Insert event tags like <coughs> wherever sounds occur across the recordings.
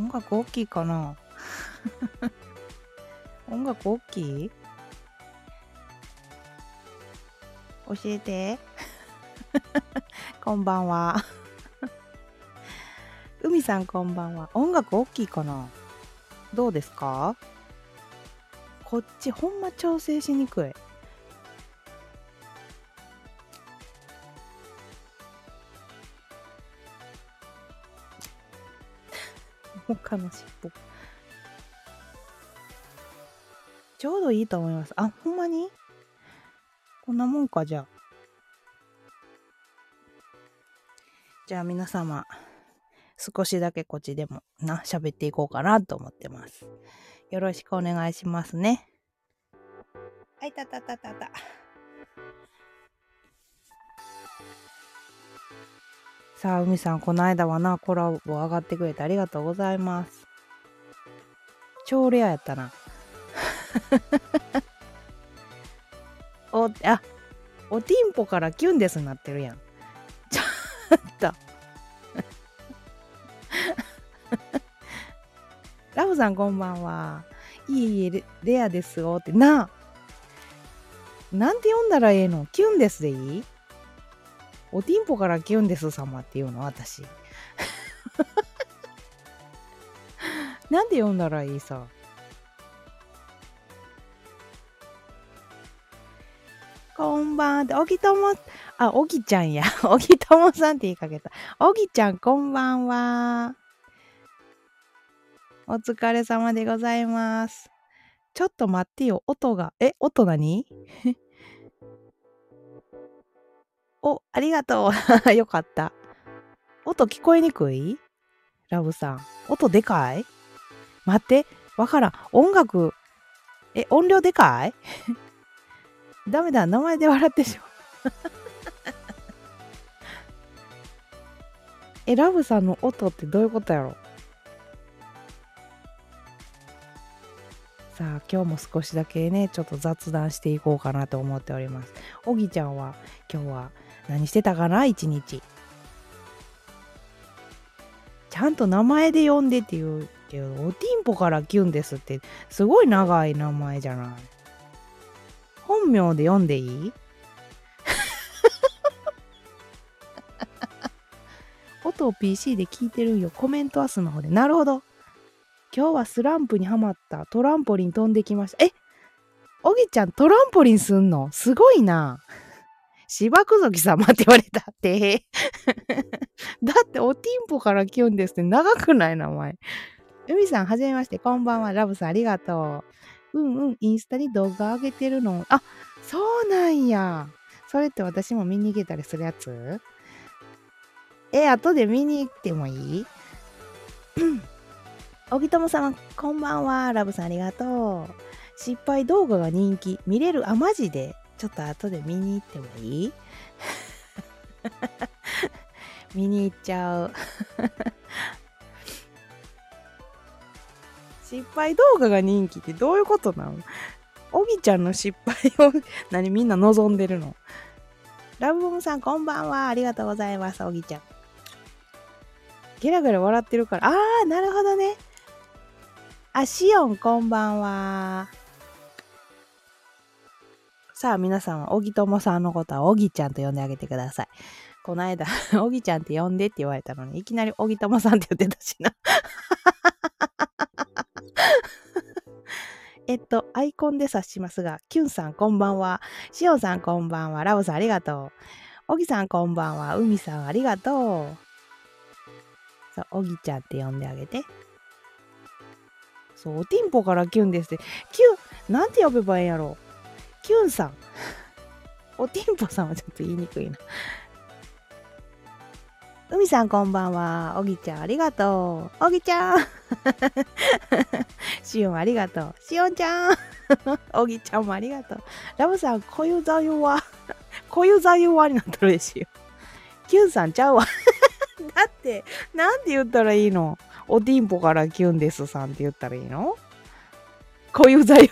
音楽大きいかな？<laughs> 音楽大きい？教えて。<laughs> こんばんは。海さんこんばんは。音楽大きいかな？どうですか？こっちほんま調整しにくい。他の尻尾。ちょうどいいと思います。あ、ほんまに？こんなもんか、じゃあ。じゃあ皆様、少しだけこっちでもな、喋っていこうかなと思ってます。よろしくお願いしますね。はい、たたたたた。さあ、海さん、この間はな、コラボ上がってくれてありがとうございます。超レアやったな。<laughs> お、あ、おティンポからキュンデスになってるやん。<laughs> ちょっと。<laughs> ラブさんこんばんは。いいえ、レアですよって。な。なんて読んだらええの？キュンですでいい？おティンポからキュンです様っていうの私。<laughs> なんで読んだらいいさ？こんばんは。おぎとも、あ、おぎちゃんや。<laughs> おぎともさんって言いかけた。おぎちゃん、こんばんは。お疲れ様でございます。ちょっと待ってよ。音が、え、音何？お、ありがとう。<laughs> よかった。音聞こえにくい？ラブさん。音でかい？待って。わからん。音楽、え、音量でかい？<laughs> ダメだ、名前で笑ってしまう。<laughs> え、ラブさんの音ってどういうことやろ？さあ、今日も少しだけね、ちょっと雑談していこうかなと思っております。おぎちゃんは今日は何してたかな？一日。ちゃんと名前で呼んでって言うけど、おティンポからキュンですって、すごい長い名前じゃない。本名で読んでいい？<laughs> 音を PC で聞いてるんよ。コメントはスマホで。なるほど。今日はスランプにはまったトランポリン飛んできました。え？おぎちゃんトランポリンすんの？すごいな。芝くぞき様って言われたって。だっておティンポからキュンですって長くない名前。海さん、はじめまして。こんばんは。ラブさん、ありがとう。うんうん、インスタに動画上げてるの。あ、そうなんや。それって私も見に行けたりするやつ？え、後で見に行ってもいい？<clears throat> おぎともさん、こんばんは。ラブさんありがとう。失敗動画が人気。見れるあ、マジでちょっと後で見に行ってもいい？<laughs> 見に行っちゃう <laughs> 失敗動画が人気ってどういうことなの？おぎちゃんの失敗を <laughs> 何みんな望んでるの？ラブボムさんこんばんは。ありがとうございます、おぎちゃん。ゲラゲラ笑ってるから。あー、なるほどね。あ、シオンこんばんは。さあ、皆さんは、おぎともさんのことは、おぎちゃんと呼んであげてください。この間、<laughs> おぎちゃんって呼んでって言われたのに、いきなりおぎともさんって言ってたしな。<laughs> えっと、アイコンで察しますが、キュンさんこんばんは。しおさんこんばんは。ラオさんありがとう。おぎさんこんばんは。うみさんありがとう。そう、おぎちゃんって呼んであげて。そう、おティンポからキュンですって。キュン、なんて呼べばいいんやろキュンさん。おティンポさんはちょっと言いにくいな。海さんこんばんは。おぎちゃんありがとう。おぎちゃん。しおんありがとう。しおんちゃん。<laughs> おぎちゃんもありがとう。ラブさん、こゆざゆは、<laughs> こゆざゆはになったらですよ。キュンさんちゃうわ。<laughs> だって、なんて言ったらいいの？おティンポからキュンですさんって言ったらいいの？こゆざゆ。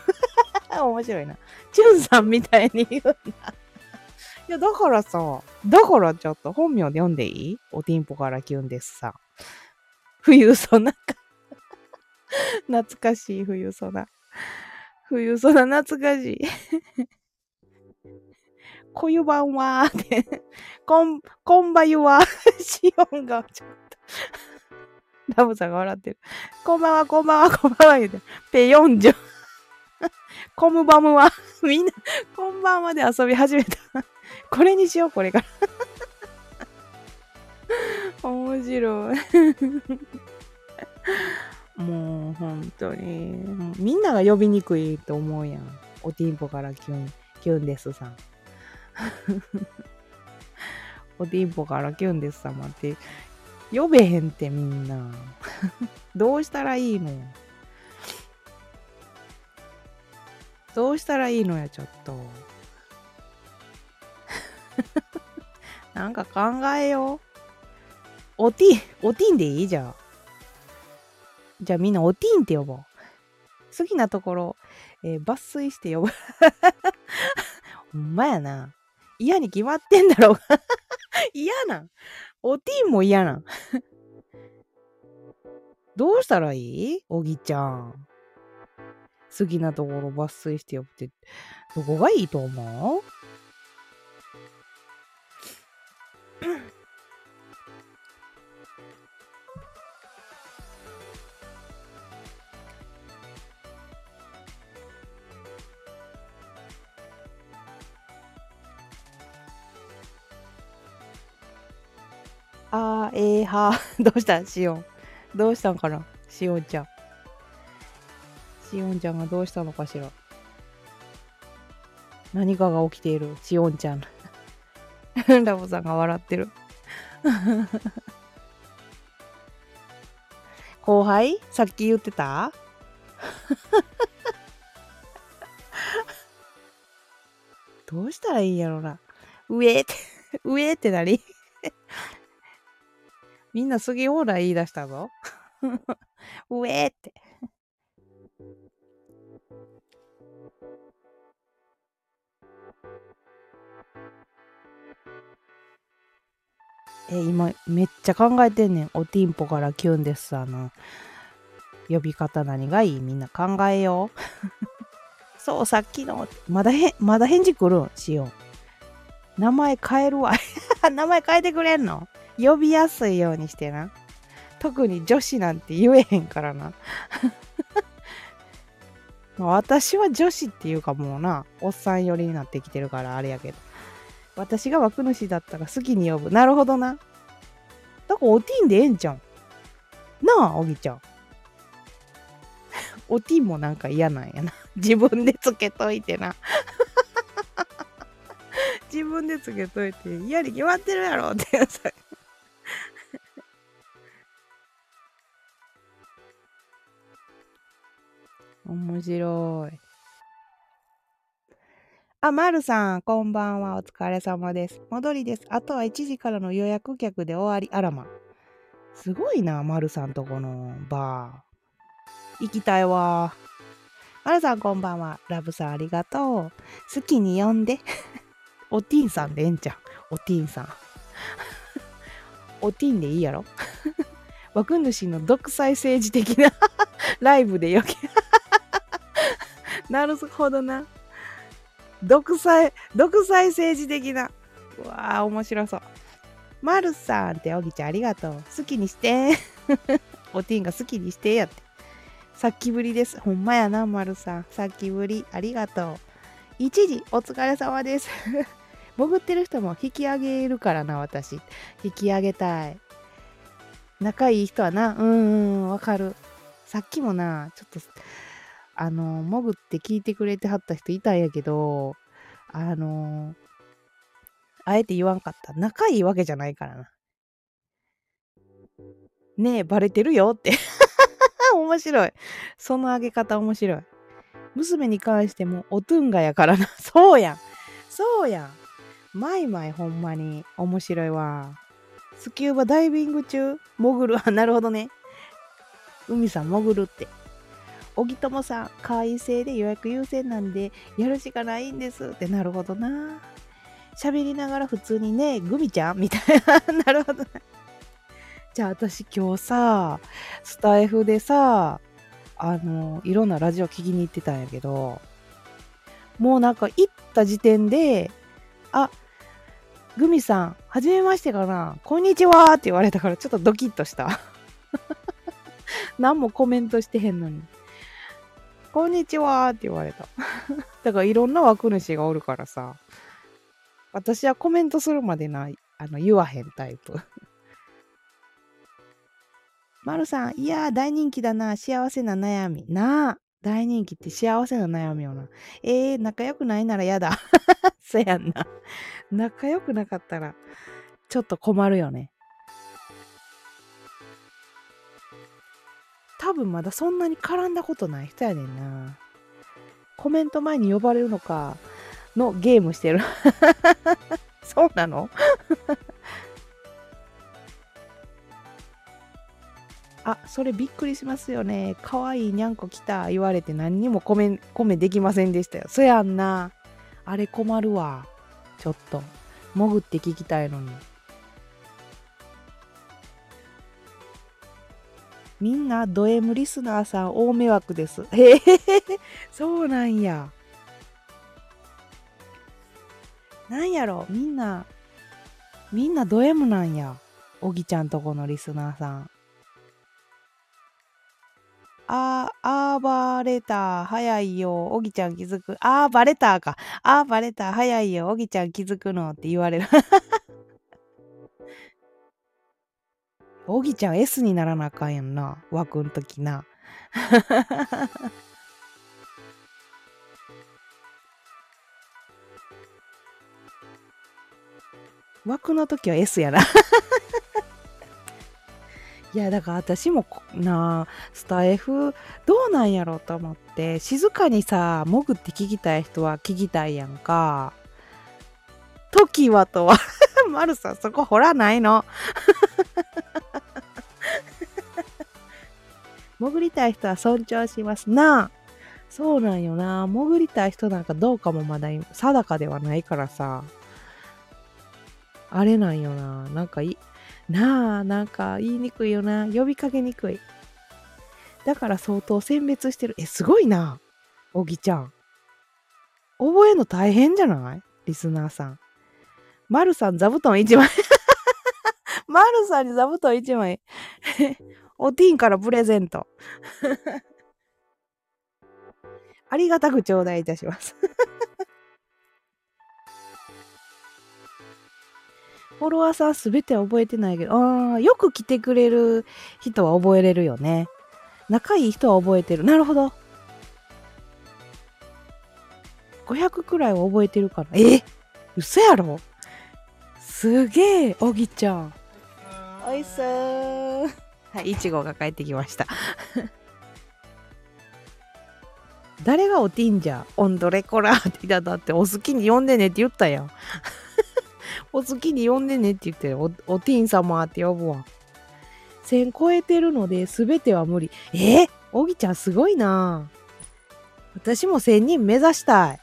面白いな。チュンさんみたいに言うな。いや、だからさ、だからちょっと本名で読んでいい？おティンポからキュンですさ。冬そなか懐かしい冬ソナ。冬ソナ懐かしい。こゆばんはーって。こん、こんばゆは、シオンがちょっと。ラブさんが笑ってる。こんばんは、こんばんは、こんばんは、言うて。ペヨンジョ。コムバムは、<laughs> みんな、こんばんはで遊び始めた。<laughs> これにしよう、これから。<laughs> 面白い。もう本当に、みんなが呼びにくいと思うやん。おティンポからキュン、キュンですさん。おティンポからキュンです様って呼べへんってみんな。どうしたらいいのどうしたらいいのや、ちょっと。<laughs> なんか考えよう。おティン、おティンでいい？じゃん。じゃあみんなおティンって呼ぼう。好きなところ、えー、抜粋して呼ぶ。<laughs> ほんまやな。嫌に決まってんだろう。<laughs> 嫌な。おティンも嫌な。どうしたらいい？おぎちゃん。好きなところ抜粋して呼ぶって、どこがいいと思う？あー、えー、はー。<laughs> どうした？しおん。どうしたんかな？しおんちゃん。しおんちゃんがどうしたのかしら。何かが起きている。しおんちゃん。<laughs> ラボさんが笑ってる。<laughs> 後輩？さっき言ってた？<laughs> どうしたらいいんやろな。上って、上って何みんな杉オーラ言い出したぞ。上って。え、今、めっちゃ考えてんねん。おティンポからキュンですあの、呼び方何がいい？みんな考えよう。<laughs> そう、さっきの、まだへ、まだ返事来るん？しよう。名前変えるわ。<laughs> 名前変えてくれんの？呼びやすいようにしてな。特に女子なんて言えへんからな。<laughs> 私は女子っていうかもうな、おっさん寄りになってきてるからあれやけど。私が枠主だったら好きに呼ぶ。なるほどな。だからおティンでええんじゃん。なあ、おぎちゃん。<laughs> おティンもなんか嫌なんやな。自分でつけといてな。<laughs> 自分でつけといて、嫌に決まってるやろってさ。<laughs> 面白い。あ、まるさん、こんばんは。お疲れ様です。戻りです。あとは1時からの予約客で終わり。あらま。すごいな、まるさんとこのバー。行きたいわ。まるさん、こんばんは。ラブさん、ありがとう。好きに呼んで。おティンさんでええんちゃん。おティンさん。おティンでいいやろ枠主の独裁政治的な <laughs> ライブでよけ。<laughs> なるほどな。独裁、独裁政治的な。うわあ、面白そう。まるさんって、おぎちゃんありがとう。好きにして。<laughs> おティンが好きにしてやって。さっきぶりです。ほんまやな、まるさん。さっきぶり。ありがとう。一時、お疲れ様です。<laughs> 潜ってる人も引き上げるからな、私。引き上げたい。仲いい人はな、うんうん、わかる。さっきもな、ちょっと、あの、潜って聞いてくれてはった人いたんやけど、あの、あえて言わんかった。仲いいわけじゃないからな。ねえ、バレてるよって。<laughs> 面白い。その上げ方面白い。娘に関しても、おトゥンガやからな。<laughs> そうやん。そうやん。マイマイほんまに面白いわ。スキューバダイビング中？潜る。あ、なるほどね。海さん潜るって。小木友さん、会員制で予約優先なんで、やるしかないんですってなるほどな。喋りながら普通にね、グミちゃんみたいな。<laughs> なるほどな。じゃあ私今日さ、スタイフでさ、あのいろんなラジオ聞きに行ってたんやけどもうなんか行った時点であグミさん、はじめましてかなこんにちはって言われたからちょっとドキッとした。<laughs> 何もコメントしてへんのに。こんにちはって言われた。<laughs> だからいろんな枠主がおるからさ。私はコメントするまでない、あの、言わへんタイプ。<laughs> まるさん、いやー、大人気だな。幸せな悩み。なあ。大人気って幸せな悩みよな。えー、仲良くないならやだ。<laughs> そやんな。仲良くなかったら、ちょっと困るよね。多分まだそんなに絡んだことない人やねんな。コメント前に呼ばれるのかのゲームしてる。<laughs> そうなの？<laughs> あ、それびっくりしますよね。かわいいにゃんこ来た言われて何にもコメコメできませんでしたよ。そやんな。あれ困るわ。ちょっと。潜って聞きたいのに。みんなド M リスナーさん大迷惑です。へえ、そうなんや。なんやろ、みんな、みんなド M なんや。おぎちゃんとこのリスナーさん。あー、あーバレた、早いよ、おぎちゃん気づく。あーバレたか。あーバレた、早いよ、おぎちゃん気づくのって言われる。おぎちゃん S にならなあかんやんな。枠んときな。<laughs> 枠の時は S やな。<laughs> いやだから私もなあスタイフどうなんやろうと思って静かにさ潜って聞きたい人は聞きたいやんか時はとは <laughs> マルさんそこ掘らないの潜りたい人は尊重しますな。あそうなんよな。潜りたい人なんかどうかもまだ定かではないからさ。あれなんよな。なんかいなあなんか言いにくいよな。呼びかけにくい。だから相当選別してる。えすごいな。おぎちゃん。覚えるの大変じゃない？リスナーさん。まるさん座布団1枚。<laughs> まるさんに座布団1枚。おティーンからプレゼント <laughs> ありがたく頂戴いたします <laughs> フォロワーさんすべて覚えてないけど、ああ、よく来てくれる人は覚えれるよね。仲いい人は覚えてる。なるほど。500くらいは覚えてるから。え嘘やろすげえ、おぎちゃん。おいしそう。はい、いちごが帰ってきました。<laughs> 誰がおティンじゃオンドレコラーって言っただってお好きに呼んでねって言ったやん。<laughs> お好きに呼んでねって言ってお、おティン様って呼ぶわ。1000超えてるので全ては無理。え？ー、おぎちゃんすごいな私も1000人目指したい。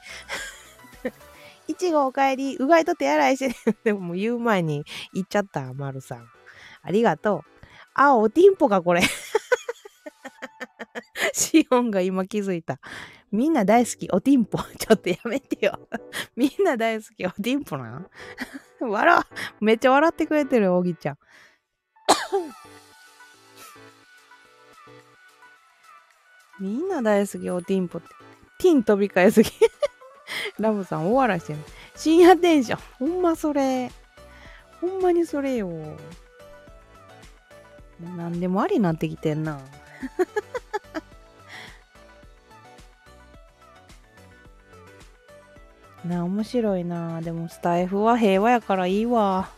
いちごおかえり、うがいと手洗いして、<laughs> でももう言う前に言っちゃった、まるさん。ありがとう。あ、おティンポか、これ。<laughs> シオンが今気づいた。みんな大好き、おティンポ。<laughs> ちょっとやめてよ。<laughs> みんな大好き、おティンポなん笑めっちゃ笑ってくれてるよ、おぎちゃん。<coughs> みんな大好き、おティンポって。ティン飛び交いすぎ。ラブさん、大笑いしてる。深夜テンション。ほんまそれ。ほんまにそれよ。何でもありになってきてんな。<laughs> な面白いな。でもスタイフは平和やからいいわ。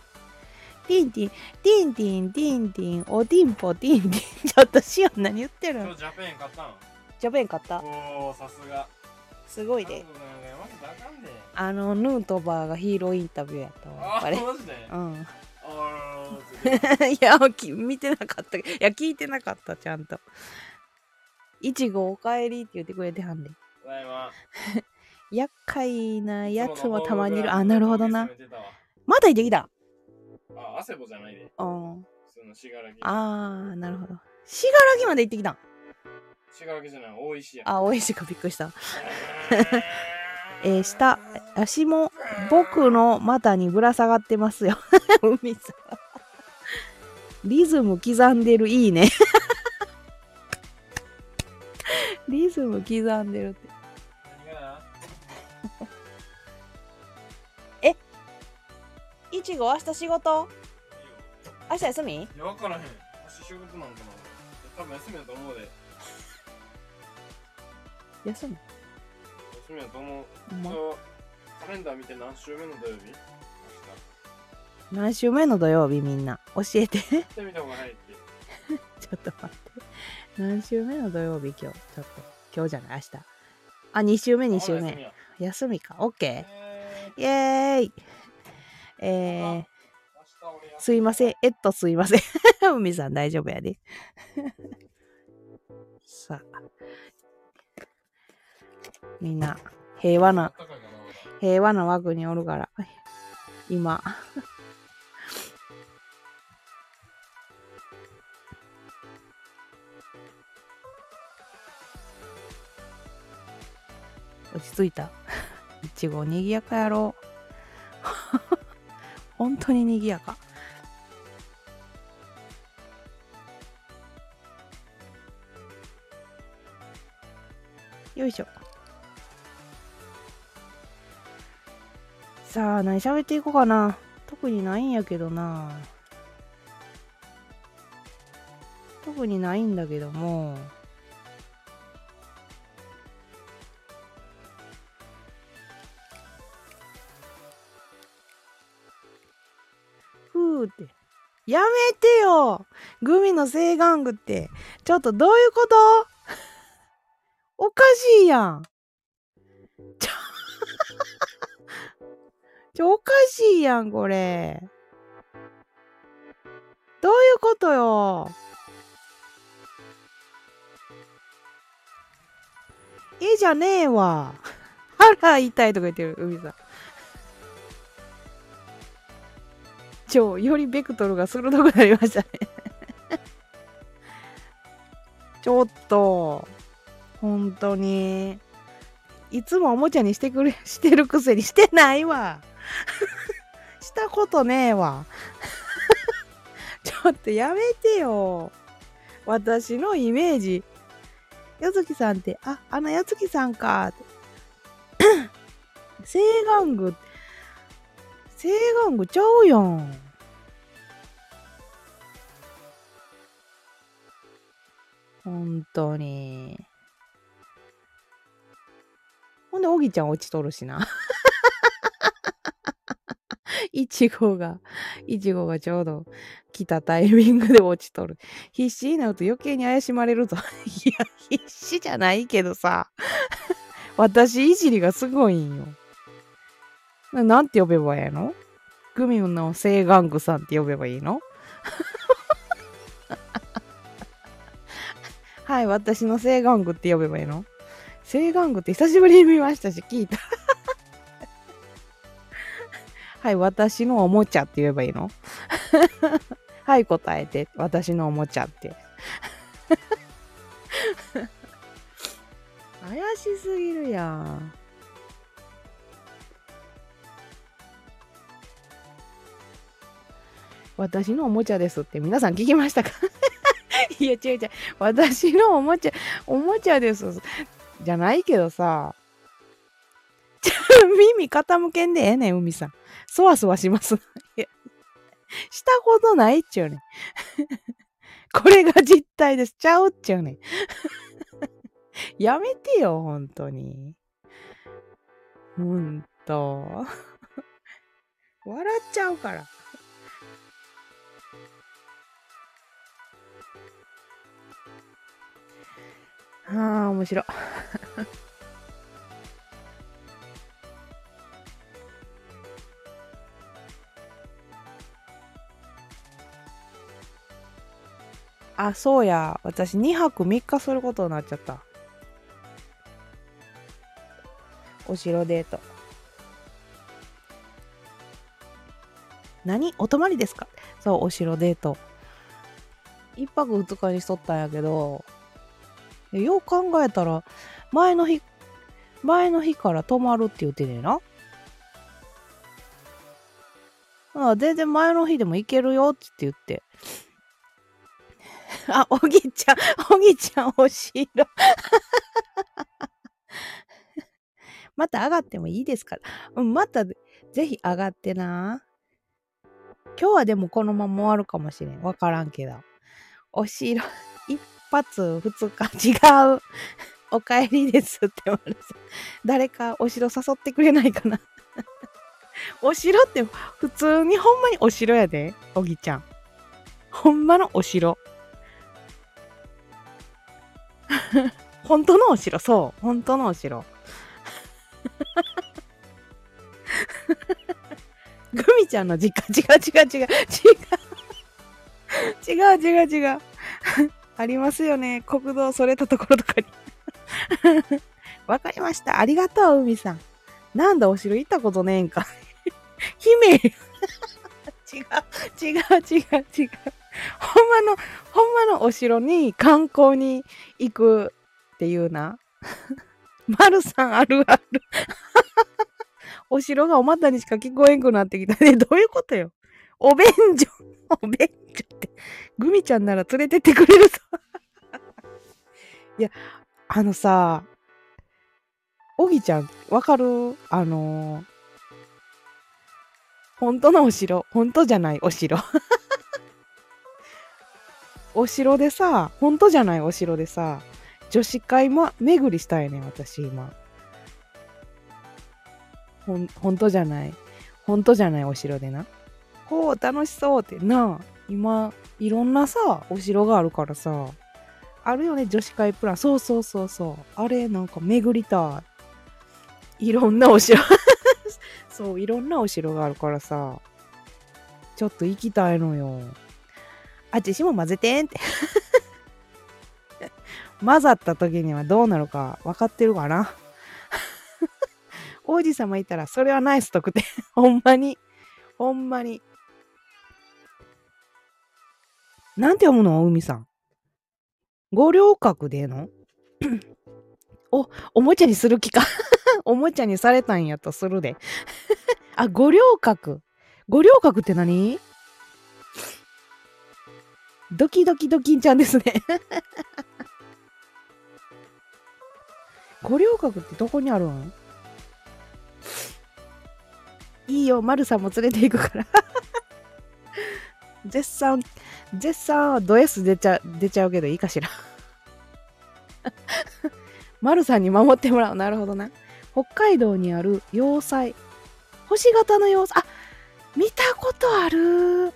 ティンティンティンティンティンティン。おティンポティンティン。ちょっとシオン何言ってるん？今日ジャパン勝ったん？ジャパン勝った？おおさすが。すごいで。韓国なんかマジであのヌートバーがヒーローインタビューやったわああれマジで？うん。あー <laughs> いやき見てなかった。いや聞いてなかったちゃんと。いちごおかえりって言ってくれてはんでただいま。<laughs> 厄介なやつもたまにいる。あなるほどな。まだいてきた？あ汗ぼじゃないでうんあーなるほど。信楽まで行ってきたん？違うわけじゃない。大石や。あ、大石かびっくりした。<laughs> えー、下、足も僕の股にぶら下がってますよ。海さん。リズム刻んでる、いいね。<laughs> リズム刻んでるって。何が？<laughs> いちご、明日仕事？明日休み？いや、わからへん。私仕事なんかな。多分休みだと思うで。<laughs> 休み？休みだと思う。ま？カレンダー見て何週目の土曜日？何週目の土曜日みんな？教えて。<laughs> ち。ょっと待って。何週目の土曜日今日？ちょっと。今日じゃない明日。あ2週目2週目。休みか。OK えイエーイ。えー、すいません。えっとすいません。<laughs> 海さん大丈夫やで。さあ。みんな平和な平和な枠におるから。今落ち着いた。<laughs> いちごにぎやかやろ。<laughs> 本当ににぎやか。よいしょ。さあ何喋っていこうかな。特にないんやけどな。特にないんだけども。ってやめてよグミの正眼具ってちょっとどういうこと？おかしいやんちょ <laughs> ちょ、おかしいやん、これ。どういうことよ？えじゃねえわ。<laughs> 腹痛いとか言ってる、海さん。ちょ、よりベクトルが鋭くなりましたね。<laughs> ちょっと、本当に。いつもおもちゃにしてくれ、<laughs> してるくせにしてないわ。<laughs> したことねえわ。ちょっとやめてよ。私のイメージ。やつきさんって、あ、あのやつきさんか <clears throat> って。正眼具、正眼具ちゃうやん。本当に。ほんで、おぎちゃん落ちとるしな。<laughs> いちごが、いちごがちょうど来たタイミングで落ちとる。必死になると余計に怪しまれるぞ。<laughs> いや、必死じゃないけどさ。<laughs> 私いじりがすごいんよ。ななんて呼べばいいの？グミの正眼具さんって呼べばいいの？<laughs> はい、私の正眼具って呼べばいいの？正眼具って久しぶりに見ましたし、聞いた。<laughs> はい、私のおもちゃって言えばいいの？<laughs> はい、答えて。私のおもちゃって。怪しすぎるやん。私のおもちゃですって皆さん聞きましたか？<laughs> いや違う違う。私のおもちゃ、おもちゃです。じゃないけどさ。<laughs> 耳傾けんでええねん、海さん。そわそわします。<laughs> いやしたことないっちゅうねん。これが実態です。ちゃうっちゅうねん。やめてよ、ほんとに。ほんと。笑っちゃうから。はあ、面白い。<laughs> あ、そうや。私2泊3日することになっちゃった。お城デート。何？お泊まりですか？そう、お城デート。1泊2日にしとったんやけど、よう考えたら、前の日、前の日から泊まるって言ってねえな。あ全然前の日でも行けるよって言って。あ、おぎちゃん、おぎちゃん、お城。<laughs> また上がってもいいですから。うん、また、ぜひ上がってな。今日はでもこのまま終わるかもしれん。わからんけど。お城、一発、二日、<laughs> 違う。お帰りですって言われて。誰かお城誘ってくれないかな。お城って普通にほんまにお城やで、おぎちゃん。ほんまのお城。本当のお城、そう。本当のお城。グミちゃんの実家、違う違う違う、違う。違う違う違う。ありますよね。国道それたところとかに。<laughs> わかりました。ありがとう、海さん。なんだ、お城行ったことねえんか。<laughs> 姫 <laughs> 違う、違う、違う、違う。ほんまの、ほんまのお城に観光に行くっていうな。まるさんあるある。お城がお股にしか聞こえんくなってきたね。どういうことよ。お便所。<laughs> お便所って。グミちゃんなら連れてってくれるぞ。<laughs> いや、あのさ、おぎちゃん、わかる？あのー、本当のお城。本当じゃないお城。<laughs> お城でさ、本当じゃないお城でさ、女子会も巡りしたいね私今。ほん、本当じゃない？本当じゃないお城でな。ほう、楽しそうってな。今、いろんなさ、お城があるからさ。あるよね、女子会プラン。そうそうそうそう。あれ、なんか巡りたい。いろんなお城 <laughs> そう、いろんなお城があるからさ。ちょっと行きたいのよ。あ、ちしも混ぜてんって <laughs> 混ざった時にはどうなるか分かってるかな <laughs> 王子様いたらそれはナイス得点ほんまに。ほんまに。なんて読むの海さん。五稜郭での？<laughs> お、おもちゃにする気か。<laughs> おもちゃにされたんやとするで。<laughs> あ、五稜郭。五稜郭って何？ドキドキドキンちゃんですね。五稜郭ってどこにあるん？いいよ、マルさんも連れて行くから絶賛、絶賛ド S 出ちゃ出ちゃうけどいいかしら <laughs> マルさんに守ってもらう。なるほどな。北海道にある要塞。星型の要塞。あ、見たことある。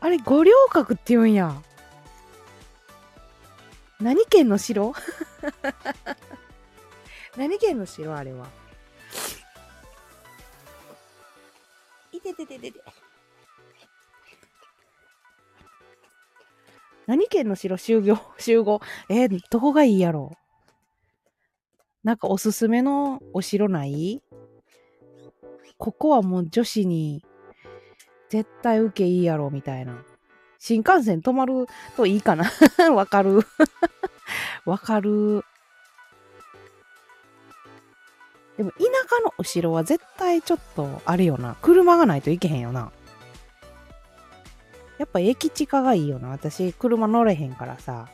あれ、五稜郭って言うんや。何県の城？<laughs> 何県の城？あれは。ててててて。何県の城？集合 <laughs> 集合。えー、どこがいいやろ？なんかおすすめのお城ない？ここはもう女子に絶対受けいいやろみたいな。新幹線止まるといいかなわかるわかる。<laughs> でも田舎のお城は絶対ちょっとあるよな。車がないといけへんよな。やっぱ駅地下がいいよな。私、車乗れへんからさ。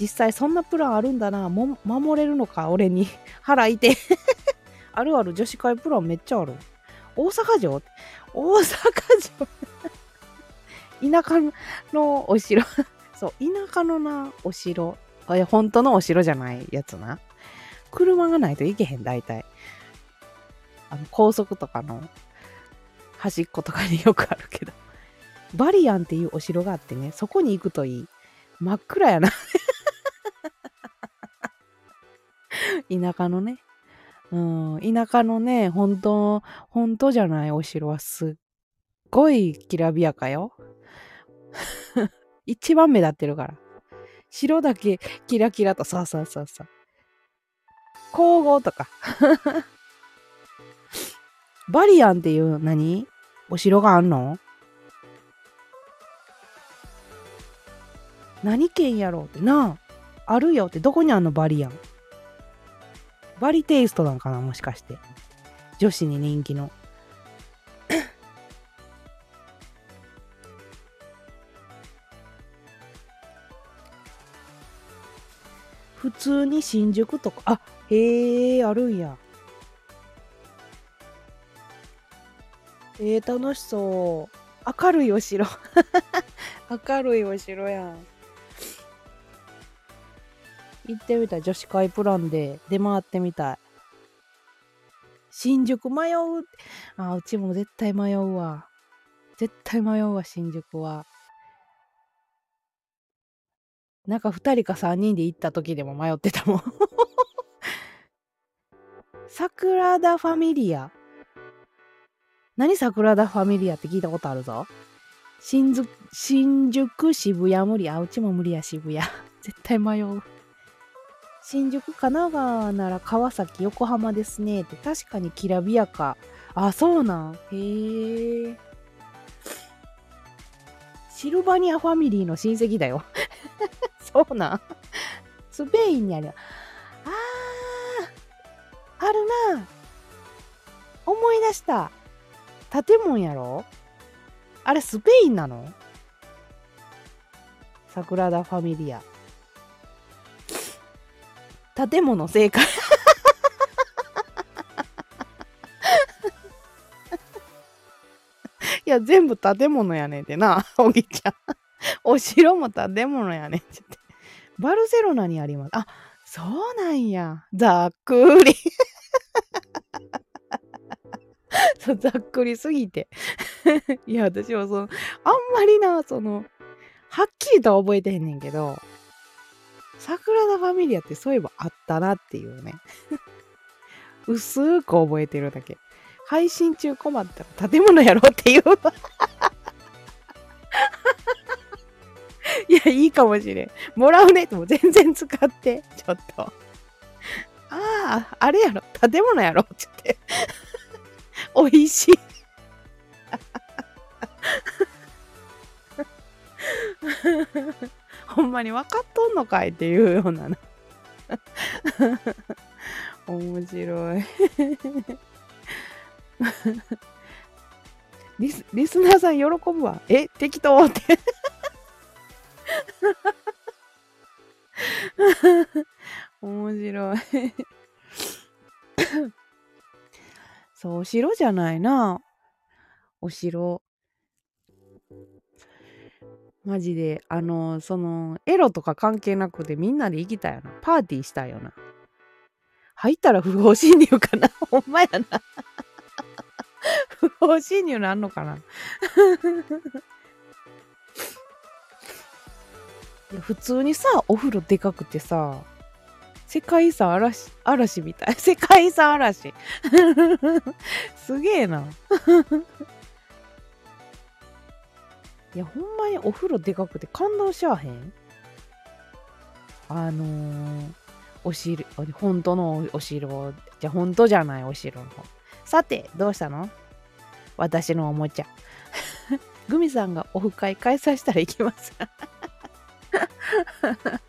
実際そんなプランあるんだな。も守れるのか、俺に。<laughs> 腹いて。<laughs> あるある女子会プランめっちゃある。大阪城？大阪城田舎のお城 <laughs> そう、田舎のな、お城。本当のお城じゃないやつな。車がないといけへん、大体。あの、高速とかの端っことかによくあるけど。バリアンっていうお城があってね、そこに行くといい。真っ暗やな <laughs> 田舎のね。うん、田舎のね、本当本当じゃないお城はすっごいきらびやかよ。<laughs> 一番目立ってるから。白だけキラキラと、そうそうそうそう。光合とか。<laughs> バリアンっていう何？お城があんの？何県やろうってな。ああるよって。どこにあんの？バリアン。バリテイストなんかな？もしかして。女子に人気の。通に新宿とか。あへえあるんや。えー、楽しそう。明るいお城。<laughs> 明るいお城やん。行ってみたい。女子会プランで。出回ってみたい。新宿迷う。あうちも絶対迷うわ。絶対迷うわ新宿は。なんか2人か3人で行った時でも迷ってたもん。<laughs> 桜田ファミリア。何桜田ファミリアって聞いたことあるぞ？新宿新宿渋谷無理あうちも無理や渋谷。<laughs> 絶対迷う。新宿神奈川なら川崎横浜ですねって。確かにきらびやか。あそうなん。へえ。シルバニアファミリーの親戚だよ。そうなん。スペインにある。あーあるな。思い出した。建物やろ？あれスペインなの？桜田ファミリア。建物正解。<laughs> いや全部建物やねんてなおぎちゃん。<laughs> お城も建物やねん。ってってバルセロナにあります。あそうなんや。ざっくり。<laughs> ざっくりすぎて。<laughs> いや私はそのあんまりなそのはっきりとは覚えてへんねんけど桜田ファミリアってそういえばあったなっていうね。薄く覚えてるだけ。配信中困ったら建物やろっていう。いやいいかもしれん。もらうねっても全然使って。ちょっと。あああれやろ。建物やろ。って言って。美味しい。<laughs> ほんまに分かっとんのかいっていうようなな。面白い。リスリスナーさん喜ぶわ。え適当って。<laughs> 面白い。<coughs> そうお城じゃないな。お城。マジであのそのエロとか関係なくてみんなで行きたいよな。パーティーしたいよな。入ったら不法侵入かな。<laughs> ほんまやな。不法侵入なんのかな。普通にさお風呂でかくてさ世界遺産嵐嵐みたい。世界遺産嵐。<laughs> <laughs> すげえな。<laughs> いやほんまにお風呂でかくて感動しゃあへん？あのー、お城本当のお城じゃ本当じゃないお城のさてどうしたの？私のおもちゃ。グミさんがオフ会開催したら行きます。<laughs>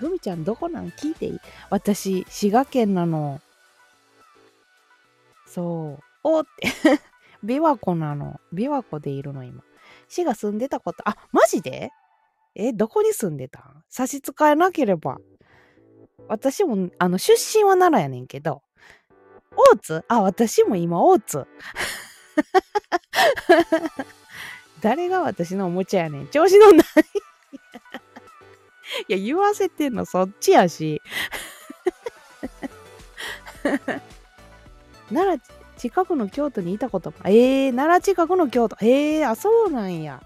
グミちゃんどこなん？聞いていい？私滋賀県なの。そう。おって。<laughs> 琵琶湖なの。琵琶湖でいるの今。市が住んでたこと、あ、マジで？え、どこに住んでた？ん差し支えなければ。私も、あの、出身は奈良やねんけど、大津？あ、私も今大津。<laughs> 誰が私のおもちゃやねん。調子乗んな。いいや、言わせてんのそっちやし。<laughs> 奈良近くの京都にいたことも。えー、奈良近くの京都。えー、あ、そうなんや。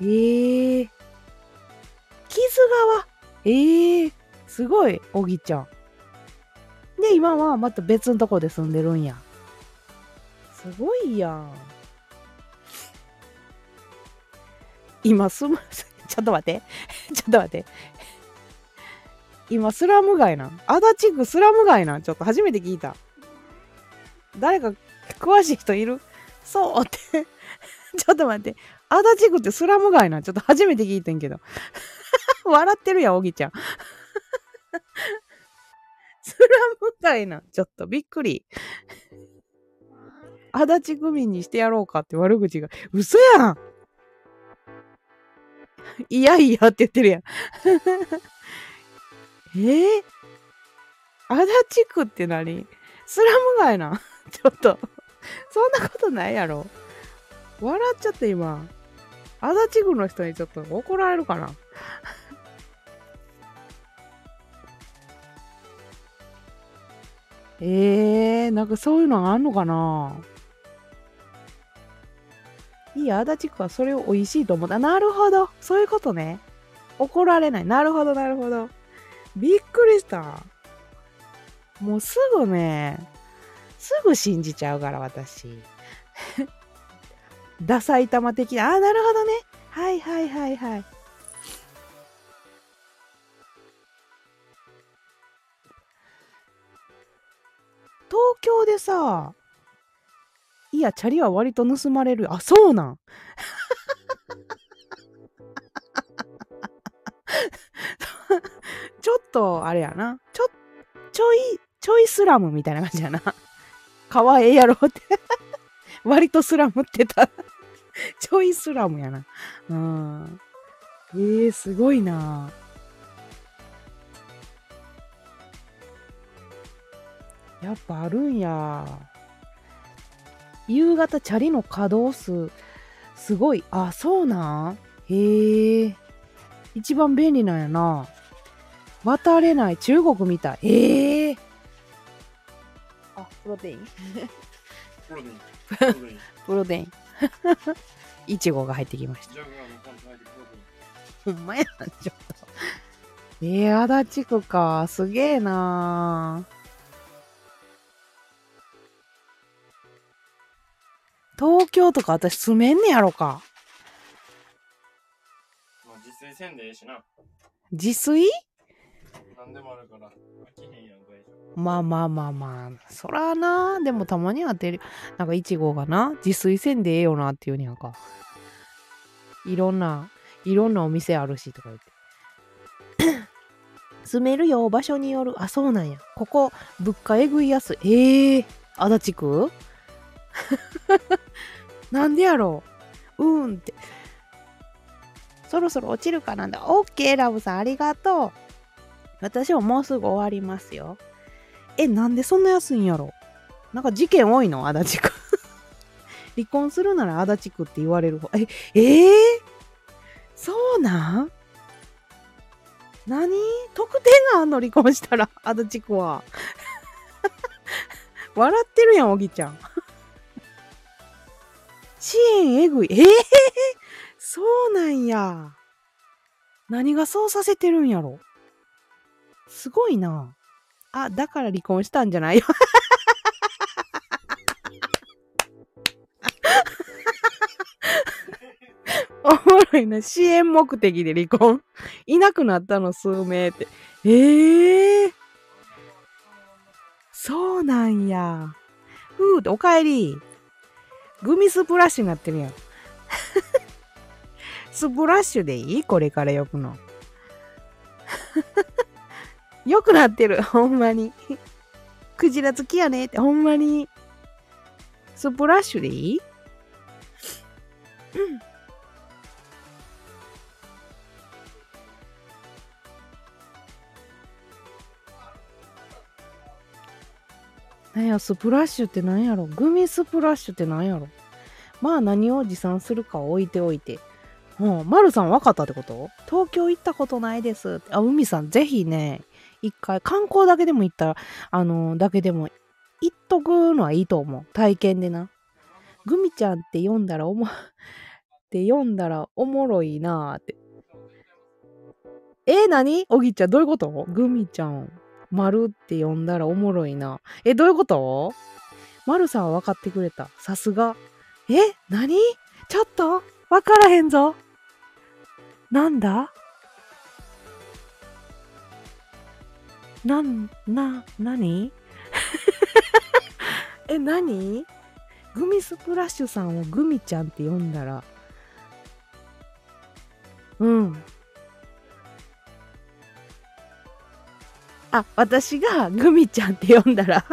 えー。木津川。えー、すごい、おぎちゃん。で、今はまた別のとこで住んでるんや。すごいやん。今住む、ちょっと待って。<laughs> ちょっと待って。今スラム街なん？足立区スラム街なん？ちょっと初めて聞いた。誰か詳しい人いる？そうって <laughs> ちょっと待って。足立区ってスラム街な。ちょっと初めて聞いてんけど。<laughs> 笑ってるやん、おぎちゃん。スラム街な。ちょっとびっくり。足立区民にしてやろうかって悪口が。嘘やんいやいやって言ってるやん。<laughs> えー、足立区って何？スラム街な <laughs> ちょっと。そんなことないやろ。笑っちゃって今。足立区の人にちょっと怒られるかな？<laughs> えー、なんかそういうのあんのかな？いいや、足立区はそれを美味しいと思った。なるほど。そういうことね。怒られない。なるほど、なるほど。びっくりした。もうすぐね、すぐ信じちゃうから、私。<laughs> ダサい玉的な。あ、なるほどね。はいはいはいはい。東京でさ、いや、チャリは割と盗まれる。あ、そうなん。<laughs> ちょっと、あれやな。ちょ、ちょい、ちょいスラムみたいな感じやな。かわええやろって。<laughs> 割とスラムってた。<laughs> ちょいスラムやな。うん。えー、すごいな。やっぱあるんや。夕方チャリの稼働数、すごい。あ、そうなん？へえ。一番便利なんやな。渡れない中国みたい。ええあ、プロテインプロでいい。プロテイン。いちごが入ってきました。ほんまやな、ちょっと。えー、足立区か。すげえな東京とか私住めんねやろか。まあ自炊せんでええしな。自炊？なんでもあるから。飽きへんやん、外食。まあまあまあまあ。そらな。でもたまにはてる。なんかいちごがな。自炊せんでええよなっていうんやんか。いろんな、いろんなお店あるしとか言って。住めるよ、場所による。あ、そうなんや。ここ、物価えぐいやすい。ええー、足立区？<laughs> なんでやろう？うーんって。そろそろ落ちるかなんだ。オッケー、ラブさん、ありがとう。私ももうすぐ終わりますよ。え、なんでそんな安いんやろ？なんか事件多いの？足立区。<laughs> 離婚するなら足立区って言われる方。え、えー、そうなん？何？特典があんの？離婚したら、足立区は。笑ってるやん、おぎちゃん。支援えぐい。えー、そうなんや。何がそうさせてるんやろ？すごいな。あ、だから離婚したんじゃない？よ。<laughs> おもろいな。支援目的で離婚？いなくなったの数名って。ええー、そうなんや。ふう、おかえり。グミスプラッシュになってるやん。<laughs> スプラッシュでいい？これからよくの。<laughs> よくなってる。ほんまに。クジラ好きやねって、ほんまに。スプラッシュでいい？うん。なんや、スプラッシュってなんやろ？グミスプラッシュってなんやろ？まあ何を持参するか置いておいて。うん、マルさん分かったってこと？東京行ったことないですって。あ、海さんぜひね、一回観光だけでも行ったら、あのだけでも行っとくのはいいと思う。体験でな。グミちゃんって読んだらおも、<laughs> って読んだらおもろいなーって。えー、何？おぎちゃんどういうこと？グミちゃん、丸って読んだらおもろいな。え、どういうこと？丸さんは分かってくれた。さすが。え何？ちょっと？分からへんぞ。なんだ？なん、な、なに <laughs> え、何？グミスプラッシュさんをグミちゃんって呼んだらうんあ私がグミちゃんって呼んだら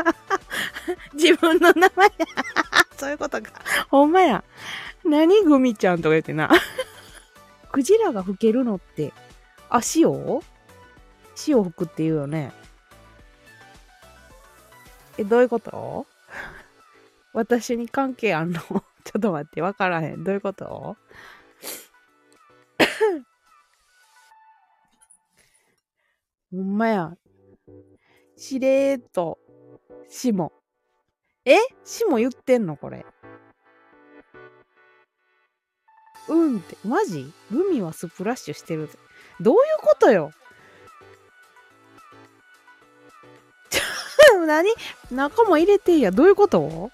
<laughs> 自分の名前や。<laughs> そういうことか。ほんまや。何グミちゃんとか言ってな。<laughs> クジラが吹けるのってあ塩塩吹くって言うよね。えどういうこと？私に関係あんの？ちょっと待って、わからへん。どういうこと？<coughs> ほんまや。しれーっと、しも。え？しも言ってんのこれ。うんって、マジ？グミはスプラッシュしてる。どういうことよ？<laughs> 何？仲間入れていや。どういうこと？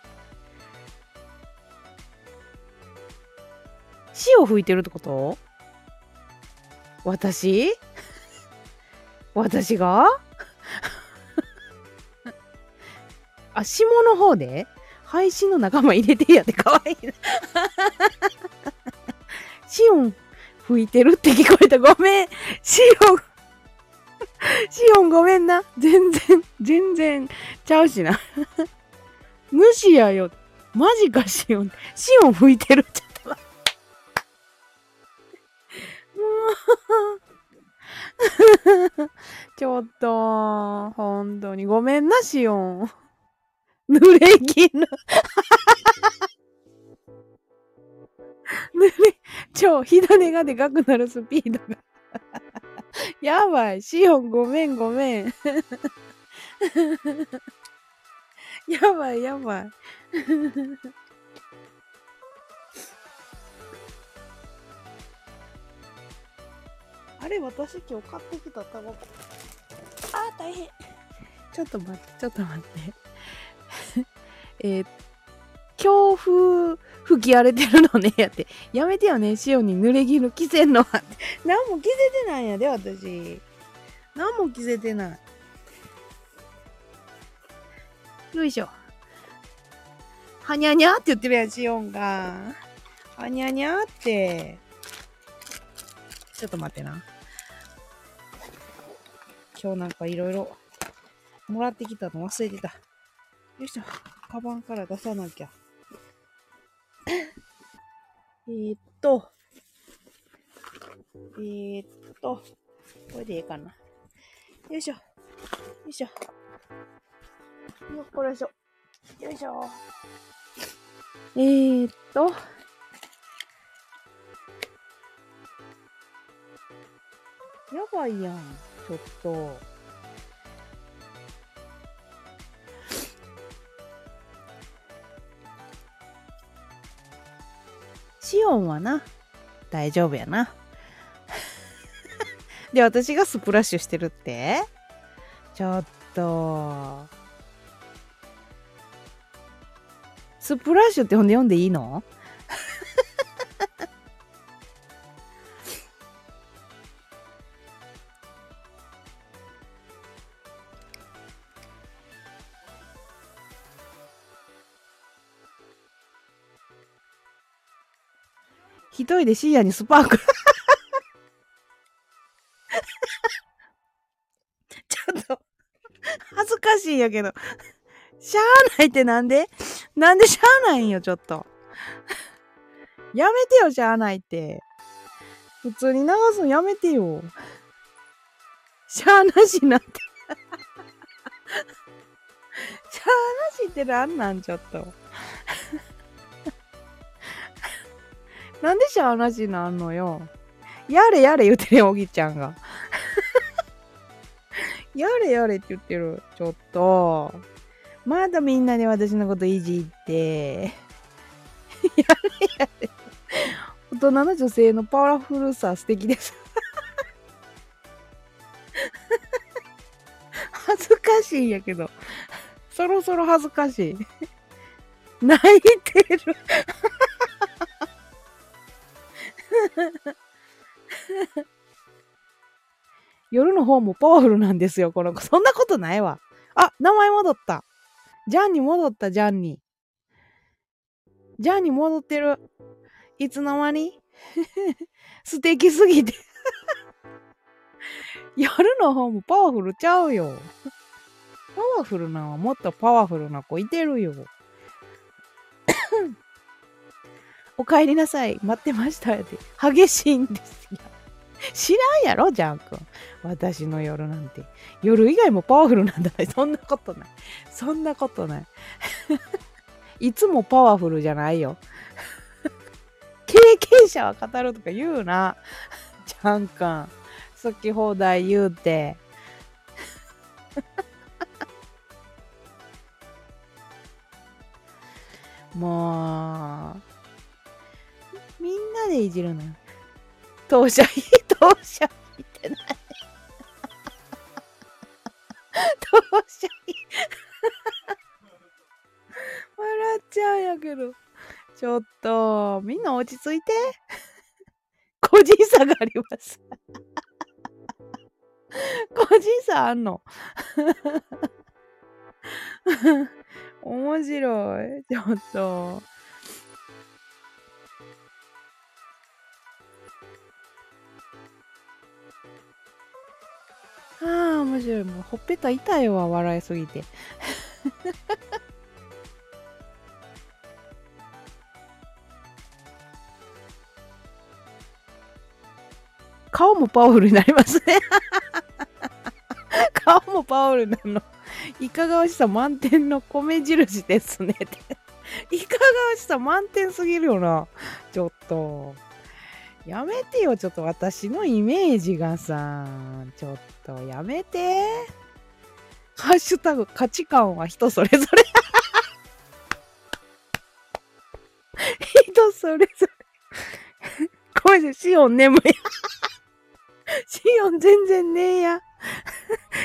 潮吹いてるってこと？私？<laughs> 私が？あ、下の方で？配信の仲間入れてやってかわいいな。シオン吹いてるって聞こえた。ごめん。シオン。シオンごめんな。全然、全然ちゃうしな。主やよ。マジかシオン。シオン吹いてるちょって。<laughs> ちょっと、本当にごめんな、しおん。濡れ衣。濡れ、超、火種がでかくなるスピードが。やばい、シオンごめんごめん。やばいやばい。あれ私今日買ってきたタバコあー大変ちょっと待ってちょっと待って <laughs> えー、強風吹き荒れてるのね。<laughs> やってやめてよね。塩に濡れ衣着せんのは。っ <laughs> て何も着せてないんやで私。何も着せてない。よいしょ。はにゃにゃって言ってるやんシオンが。はにゃにゃって。ちょっと待ってな。今日なんかいろいろもらってきたの忘れてた。よいしょ。カバンから出さなきゃ。<coughs> えーっと。えーっと。これでいいかな。よいしょ。よいしょ。よっこらしょ。よいしょ。えーっと。やばいやん。ちょっと。シオンはな、大丈夫やな。<laughs> で、私がスプラッシュしてるって？ちょっと。スプラッシュってほんで読んでいいの？一人で深夜にスパーク <laughs> ちょっと、恥ずかしいやけど。しゃあないってなんで？なんでしゃあないんよ、ちょっと。やめてよ、しゃあないって。普通に流すのやめてよ。しゃあなしなって。<laughs> しゃあなしってなんなん、ちょっと。なんでしゃあなしなんのよ。やれやれ言ってるよ、おぎちゃんが。<laughs> やれやれって言ってる。ちょっと。まだみんなで私のこといじって。<laughs> やれやれ。大人の女性のパワフルさ素敵です。<laughs> 恥ずかしいんやけど。そろそろ恥ずかしい。泣いてる。<laughs> 夜の方もパワフルなんですよ、この子。そんなことないわ。あ、名前戻った。ジャンに戻った、ジャンに。ジャーに戻ってる。いつの間に？<laughs> 素敵すぎて <laughs> 夜の方もパワフルちゃうよ。パワフルなのはもっとパワフルな子いてるよ。お帰りなさい。待ってましたって。激しいんですよ。知らんやろ、ジャン君。私の夜なんて。夜以外もパワフルなんだね。そんなことない。そんなことない。<laughs> いつもパワフルじゃないよ。<laughs> 経験者は語るとか言うな。ジャン君。好き放題言うて。<laughs> もう、みんなでいじるのよ。当社費、当社費って何？当社費笑っちゃうんやけど。ちょっと、みんな落ち着いて。個人差があります。個人差あんの？面白い。ちょっと。ああ、面白い。もうほっぺた痛いわ、笑いすぎて。<laughs> 顔もパワフルになりますね <laughs> 顔もパワフルなの。いかがわしさ満点の米印ですね。いかがわしさ満点すぎるよな。ちょっと。やめてよ、ちょっと私のイメージがさ。ちょっとやめて。ハッシュタグ価値観は人それぞれ。<laughs> 人それぞれ。ごめんなさい、シオン眠い。シオン全然ねえや。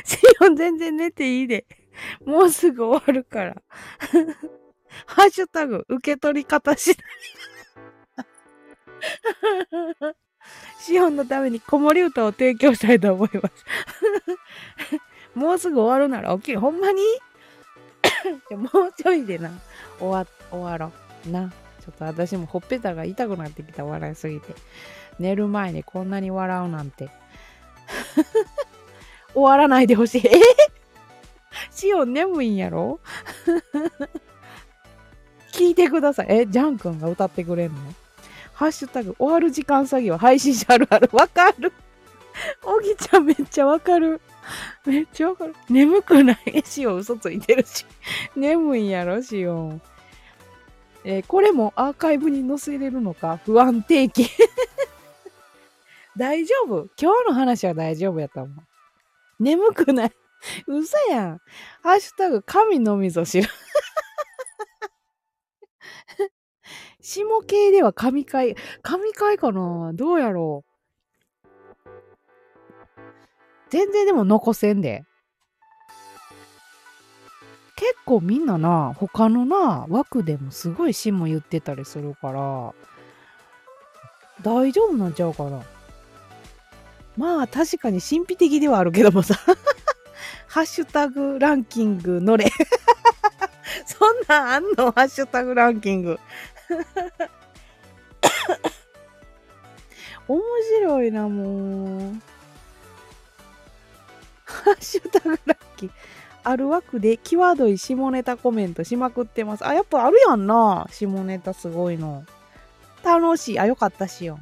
シオン全然寝ていいで。もうすぐ終わるから。ハッシュタグ、受け取り方しない。シオンのために子守歌を提供したいと思います。もうすぐ終わるなら起きる。ほんまに？もうちょいでな。終わ、終わろう。な。ちょっと私もほっぺたが痛くなってきた笑いすぎて。寝る前にこんなに笑うなんて。終わらないでほしい。え？シオン眠いんやろ？聞いてください。え、ジャン君が歌ってくれんの？ハッシュタグ、終わる時間詐欺は配信者あるある。<laughs> わかる。おぎちゃんめっちゃわかる。めっちゃわかる。眠くないシオン嘘ついてるし。<laughs> 眠いんやろ、シオン。えー、これもアーカイブに載せれるのか？不安定期。<laughs> 大丈夫？今日の話は大丈夫やったもん。眠くない嘘やん。ハッシュタグ、神のみぞ知る。下系では神回、神回かな？どうやろう？全然でも残せんで。結構みんなな、他のな、枠でもすごい下言ってたりするから、大丈夫なんちゃうかな？まあ確かに神秘的ではあるけどもさ。<laughs> ハッシュタグランキングのれ。<laughs> そんなんあんの？ハッシュタグランキング。<laughs> 面白いなもう。ハッシュタグランキングある枠で際どい下ネタコメントしまくってます。あやっぱあるやんな。下ネタすごいの。楽しい。あよかったしよ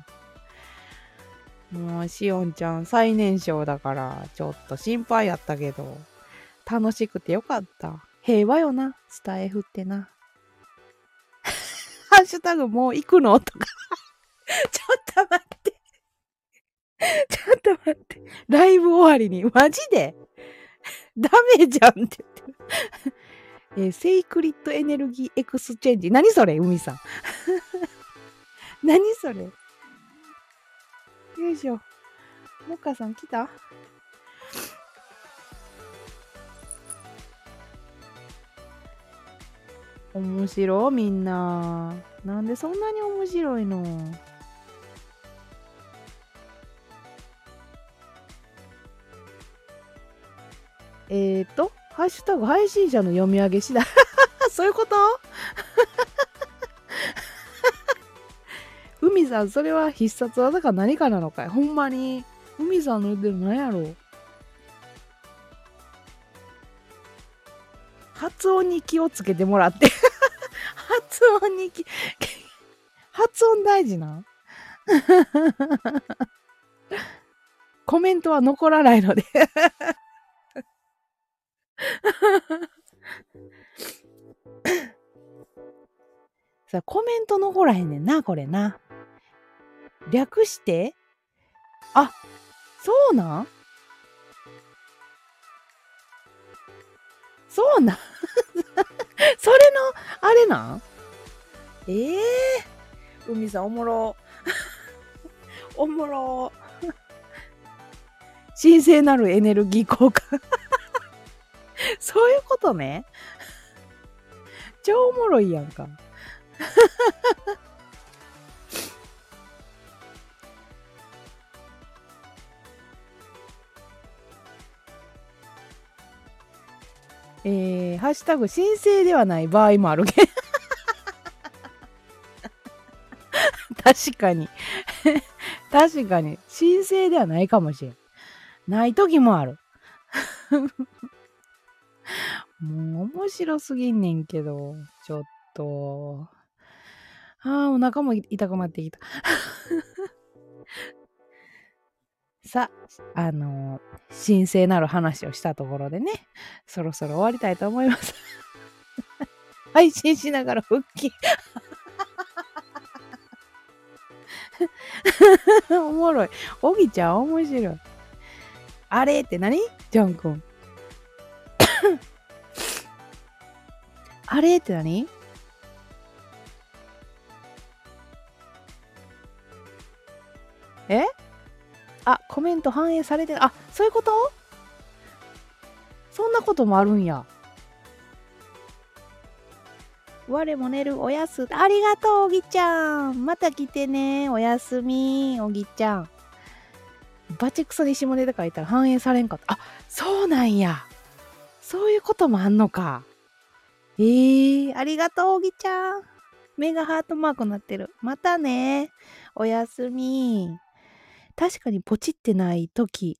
もう、しおんちゃん最年少だから、ちょっと心配やったけど、楽しくてよかった。平和よな、スタイフってな。ハッシュタグもう行くの？とか <laughs> ちょっと待って <laughs> ちょっと待って。ライブ終わりに、マジで？<laughs> ダメじゃんって言ってるえー、 Sacred Energy Exchange。何それ海さん。何それ？よいしょ。もっかさん来た？面白いみんな。なんでそんなに面白いの？えっ、ー、と、ハッシュタグ配信者の読み上げ次第。<laughs> そういうこと？<laughs> さん、それは必殺技か何かなのかい？ほんまに。海さんの言ってる何やろう？発音に気をつけてもらって。<laughs> 発音に気、発音大事な <laughs> コメントは残らないので <laughs> さあ、コメント残らへんねんな、これな。略して？あ、そうなん？そうなん <laughs> それの、あれなん？ええー、海さんおもろ。おもろ。<laughs> <laughs> 神聖なるエネルギー効果。そういうことね。超おもろいやんか。えー、ハッシュタグ申請ではない場合もあるけ <laughs> 確かに。<laughs> 確かに。申請ではないかもしれん。ない時もある。<laughs> もう面白すぎんねんけど。ちょっと。ああお腹も痛くなってきた。さあ、のー、神聖なる話をしたところでね、そろそろ終わりたいと思います。<laughs> 配信しながら復帰。<laughs> おもろい。おぎちゃん面白い。あれって何？ジョン君。あれって何？え？あ、コメント反映されてあ、そういうこと？そんなこともあるんや。我も寝るおやす。ありがとう、おぎちゃん。また来てね。おやすみ、おぎちゃん。バチクソに下ネタ書いたら反映されんかった。あ、そうなんや。そういうこともあんのか。えー、ありがとう、おぎちゃん。目がハートマークになってる。またね。おやすみ。確かにポチってない時、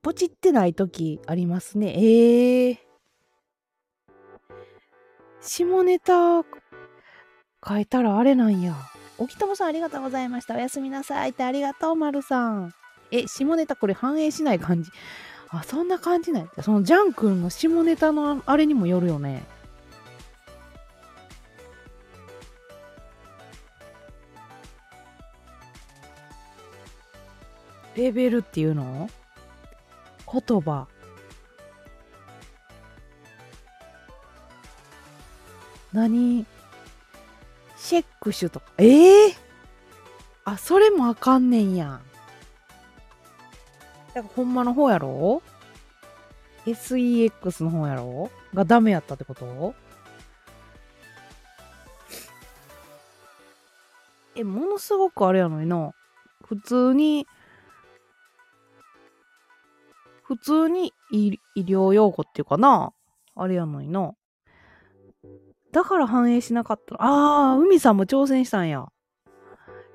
ポチってない時ありますね。ええー。下ネタ変えたらあれなんや。沖友さんありがとうございました。おやすみなさいってありがとう、まるさん。え、下ネタこれ反映しない感じ。あ、そんな感じない。そのジャン君の下ネタのあれにもよるよね。レベルっていうの？言葉。何？シェックシュとか。ええー、あそれもあかんねんや。んだからほんまの方やろ ?SEX の方やろ？がダメやったってこと？え、ものすごくあれやのにな。普通に普通に医療用語っていうかな。あれやのにな。だから反映しなかった。ああ、海さんも挑戦したんや。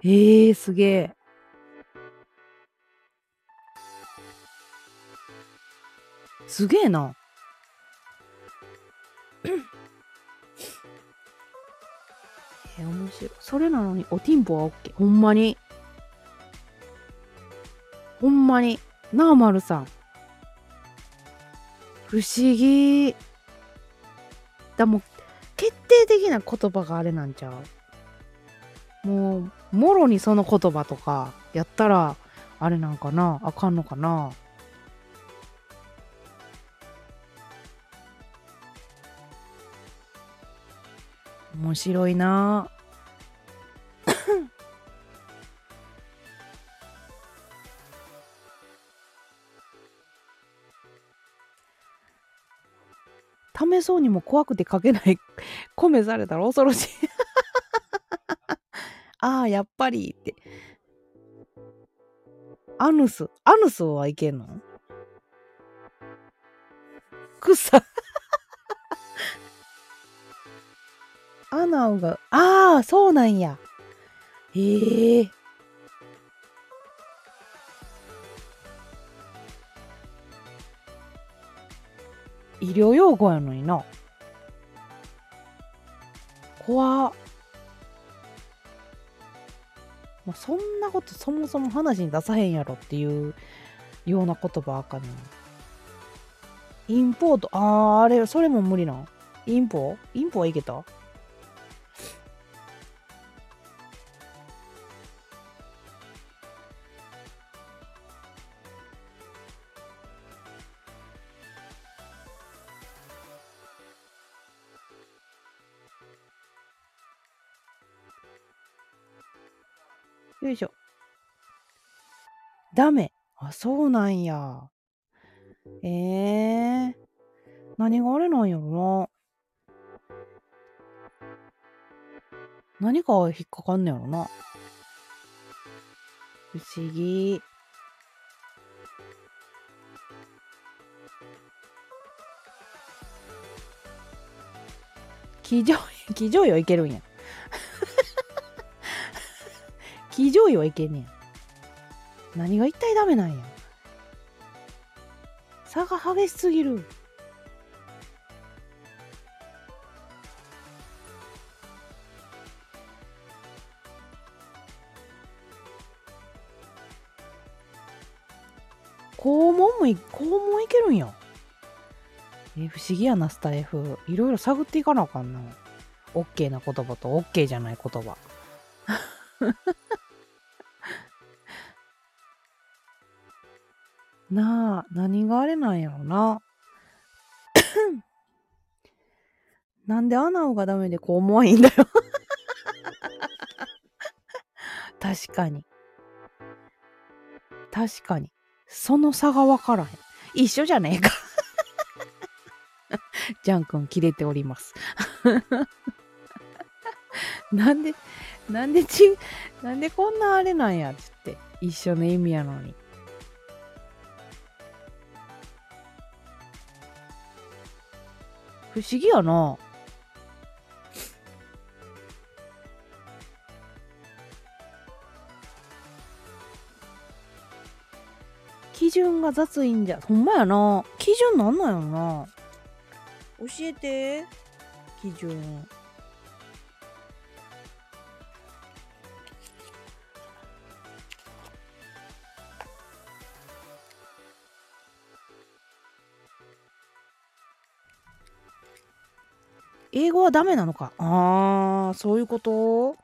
ええー、すげえ。すげえな。えー、面白い。それなのに、おティンポは OK。ほんまに。ほんまに。なあ、まるさん。不思議。だもう決定的な言葉があれなんちゃう？もうもろにその言葉とかやったらあれなんかな？あかんのかな？面白いな。そうにも怖くて書けない <laughs> 米されたら恐ろしい <laughs> ああ、やっぱりって。アヌス。アヌスはいけんの？草。アナウが、ああ、そうなんや。へえ。医療用語やのにな怖っ。まあ、そんなことそもそも話に出さへんやろっていうような言葉あかんねインポートあああれそれも無理なインポインポはいけた？ダメ。あ、そうなんや。ええー。何があれなんやろな。何か引っかかんねやろな。不思議。騎乗、騎乗位はいけるんや。騎乗位はいけんねや。何が一体ダメなんや。差が激しすぎる。肛門もい、肛門いけるんや。え不思議やな、スタイフ。いろいろ探っていかなあかんな。オッケーな言葉とオッケーじゃない言葉。なあ、何があれなんやろな。<coughs> なんでアナウがダメでこう思わいんだよ <laughs> 確かに。確かに。その差がわからへん。一緒じゃねえか <laughs> ジャン君切れております <laughs> なんで、なんでち、なんでこんなあれなんやつって。一緒の意味やのに。不思議やな。基準が雑いんじゃ。ほんまやな。基準なんなんやろな。教えて。基準。英語はダメなのか？あー、そういうこと？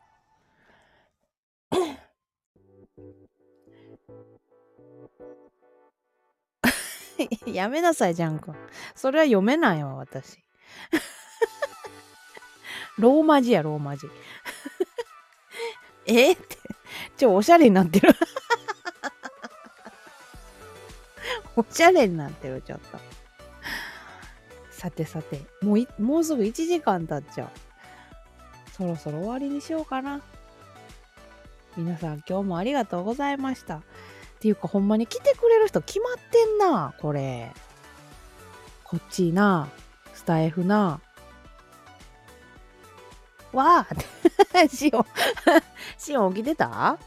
<coughs> やめなさい、ジャン君。それは読めないわ、私。<laughs> ローマ字や、ローマ字。<laughs> えって、ちょ、おしゃれになってる。<laughs> おしゃれになってる、ちょっと。さてさて、もう、もうすぐ1時間経っちゃう。そろそろ終わりにしようかな。皆さん今日もありがとうございました。っていうかほんまに来てくれる人決まってんな、これ。こっちな、スタイフな。わあ <laughs> シオン、<laughs> シオン起きてた？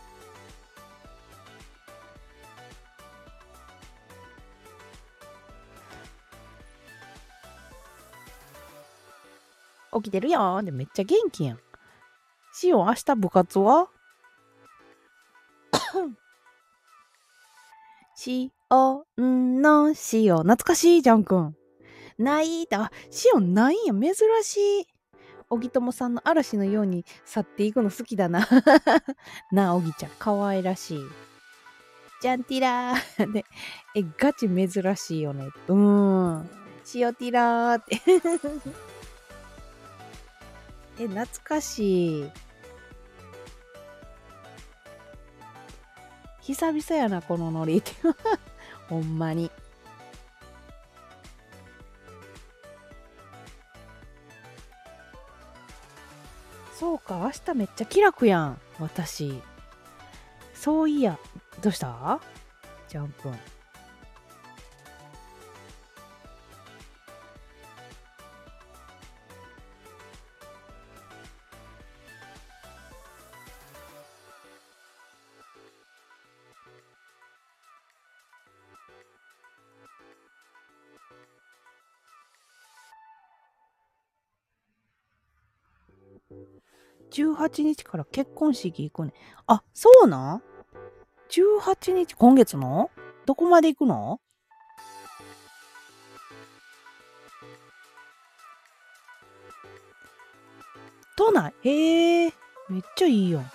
起きてるやん。で、めっちゃ元気やん。シオン、明日部活は？シオンのシオン。懐かしいじゃんくん。ないって、あ、シオンないんや。珍しい。おぎともさんの嵐のように去っていくの好きだな。<laughs> なあ、おぎちゃん。かわいらしい。ジャンティラー。<laughs> で、え、ガチ珍しいよね。うーん。シオティラーって。<laughs> え、懐かしい。久々やな、このノリって。<laughs> ほんまに。そうか、明日めっちゃ気楽やん、私。そういや、どうした？ジャンプン。18日から結婚式行くね。あ、そうなん ?18 日、今月の？どこまで行くの？都内？へえ、めっちゃいいやん。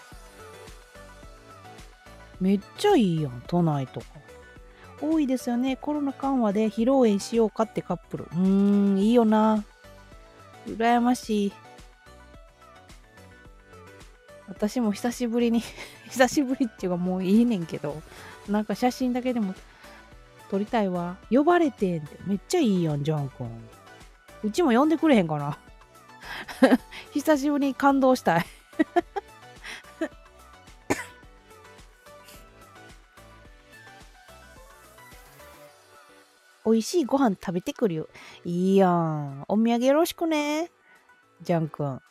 めっちゃいいやん、都内とか。多いですよね。コロナ緩和で披露宴しようかってカップル。うーん、いいよな。羨ましい。私も久しぶりに <laughs> 久しぶりっていうかもういいねんけど、なんか写真だけでも撮りたいわ。呼ばれてんって。めっちゃいいやん、ジャン君。うちも呼んでくれへんかな。<laughs> 久しぶりに感動したい <laughs> 美味しいご飯食べてくるよ。いいやん。お土産よろしくね。ジャン君。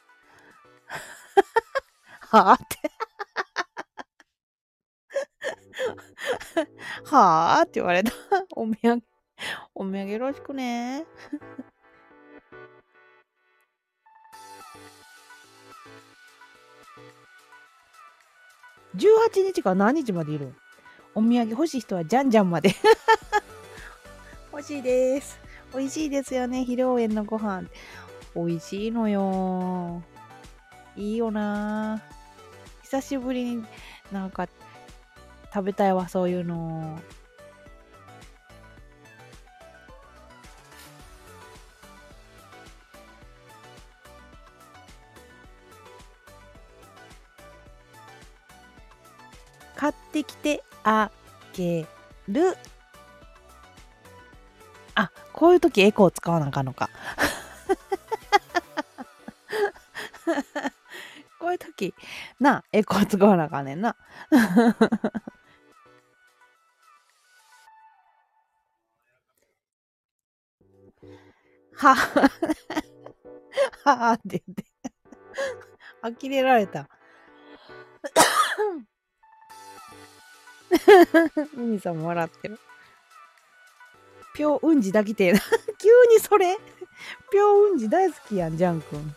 はあって。はあって言われた。<laughs> お土産、お土産よろしくね。18日から何日までいるお土産欲しい人はじゃんじゃんまで。<laughs> 欲しいです。美味しいですよね。披露宴のご飯。美味しいのよ。いいよな久しぶりになんか食べたいわそういうの。買ってきてあげる。あこういう時エコー使わなあかんのか。こういう時なエコー使わなあかんねんな <laughs> はははって言って呆れられた <coughs> 海さんも笑ってる。ぴょうんじだきてな。<laughs> 急にそれぴょうんじ大好きやん、ジャン君。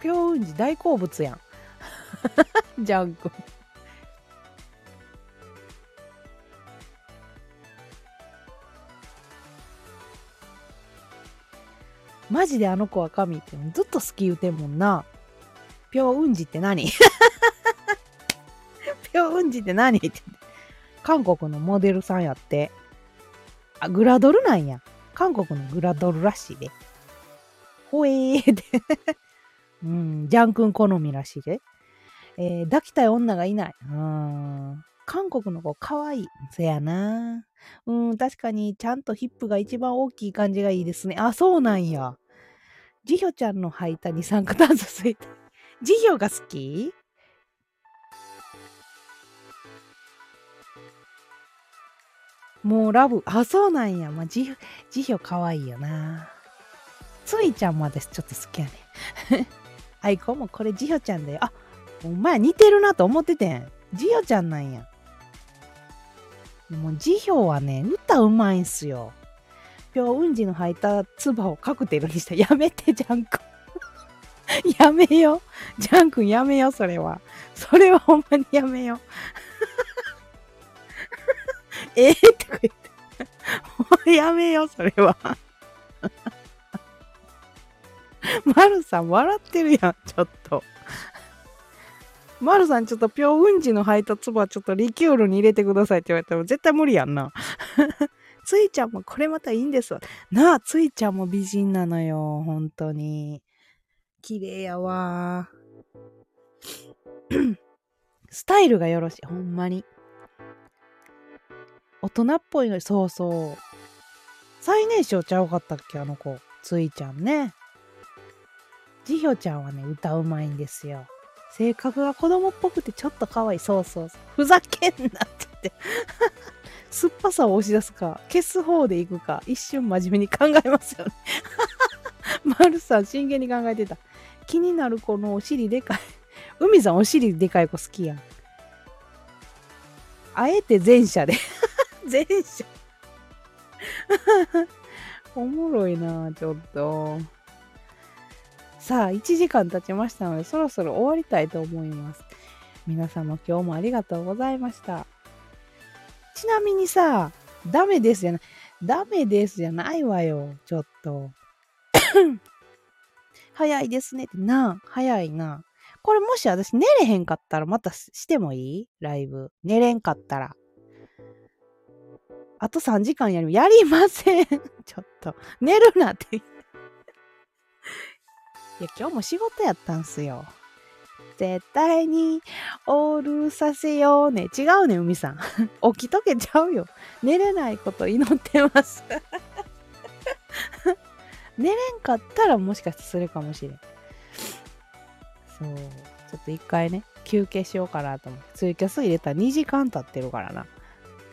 ぴょうんじ大好物やん。<laughs> ジャン君。マジであの子は神ってずっと好き言うてんもんな。ぴょうんじって何？<laughs> ぴょうんじって何って。韓国のモデルさんやって。あ、グラドルなんや。韓国のグラドルらしいで。ほえーって。うん、ジャン君好みらしいで。えー抱きたい女がいない。うん。韓国の子かわいい。そやな。うん、確かにちゃんとヒップが一番大きい感じがいいですね。あ、そうなんや。ジヒョちゃんの履いた二酸化炭素水。<laughs> ジヒョが好き？もうラブ。あ、そうなんや。まあ、ジヒョ、ジヒョかわいいよな。ついちゃんも私ちょっと好きやね。アイコン？もこれジヒョちゃんだよ。あ、お前似てるなと思っててん。ジヒョちゃんなんや。もう辞表はね、歌うまいんすよ。ぴょうんじの履いた唾をカクテルにした。<laughs> やめて、ジャン君。<laughs> やめよ。ジャン君やめよ、それは。それはほんまにやめよ。<laughs> ええって言って。やめよ、それは。<laughs> マルさん笑ってるやん、ちょっと。マルさんちょっとぴょうんじの履いたつばちょっとリキュールに入れてくださいって言われたら絶対無理やんな。<laughs> ついちゃんもこれまたいいんですわ。なあ、ついちゃんも美人なのよ。本当に。綺麗やわ。<clears throat> スタイルがよろしい。ほんまに。大人っぽいのに、そうそう。最年少ちゃうかったっけあの子。ついちゃんね。ジヒョちゃんはね、歌うまいんですよ。性格が子供っぽくてちょっと可愛い。そうそうそう。ふざけんなって言って。<laughs> 酸っぱさを押し出すか、消す方でいくか、一瞬真面目に考えますよね。<laughs> マルさん、真剣に考えてた。気になる子のお尻でかい。海さん、お尻でかい子好きやん。あえて前者で。<laughs> 前者。おもろいなちょっと。さあ、1時間経ちましたので、そろそろ終わりたいと思います。皆様今日もありがとうございました。ちなみにさ、ダメですじゃない、ダメですじゃないわよ、ちょっと。<coughs> 早いですねってな、早いな。これもし私寝れへんかったらまたしてもいい？ライブ。寝れんかったら。あと3時間やり、やりません。<laughs> ちょっと、寝るなって。いや、今日も仕事やったんすよ。絶対にオールさせようね。違うね、海さん。<laughs> 起きとけちゃうよ。寝れないこと祈ってます。<laughs> 寝れんかったらもしかしてするかもしれん。そう。ちょっと一回ね、休憩しようかなと思って。ツイキャス入れたら2時間経ってるからな。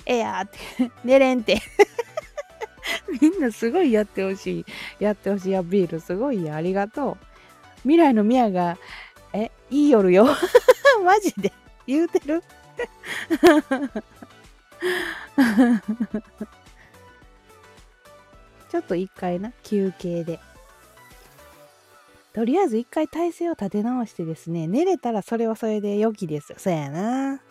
えやーって、<laughs> 寝れんって。みんなすごいやってほしい。やってほしいやビールすごいや。ありがとう。未来のミヤが、え、いい夜よ。<laughs> マジで言うてる <laughs> ちょっと一回な、休憩で。とりあえず一回体勢を立て直してですね、寝れたらそれはそれで良きです。そうやな。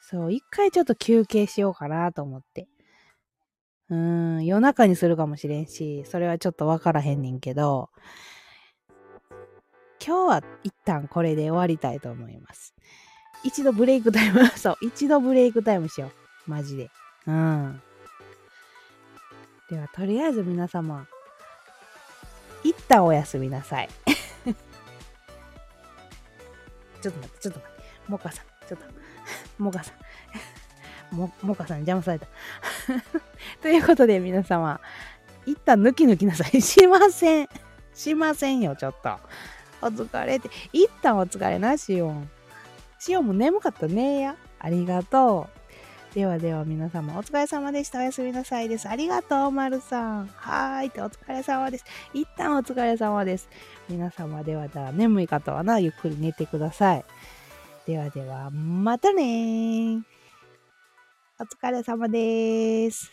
そう、一回ちょっと休憩しようかなと思って。うん、夜中にするかもしれんし、それはちょっとわからへんねんけど、今日は一旦これで終わりたいと思います。一度ブレイクタイム、<laughs> そう、一度ブレイクタイムしよう。マジで。うん。では、とりあえず皆様、一旦おやすみなさい。<laughs> ちょっと待って、ちょっと待って。モカさん、ちょっと。<laughs> モカさん。モカさんに邪魔された。ということで皆様、一旦抜き抜きなさい。しません。しませんよ、ちょっと。お疲れって。一旦お疲れな、しおん。しおんも眠かったねや。ありがとう。ではでは皆様お疲れ様でした。おやすみなさいです。ありがとう、まるさん。はーいってお疲れ様です。一旦お疲れ様です。皆様ではでは眠い方はな、ゆっくり寝てください。ではでは、またねー。お疲れ様です。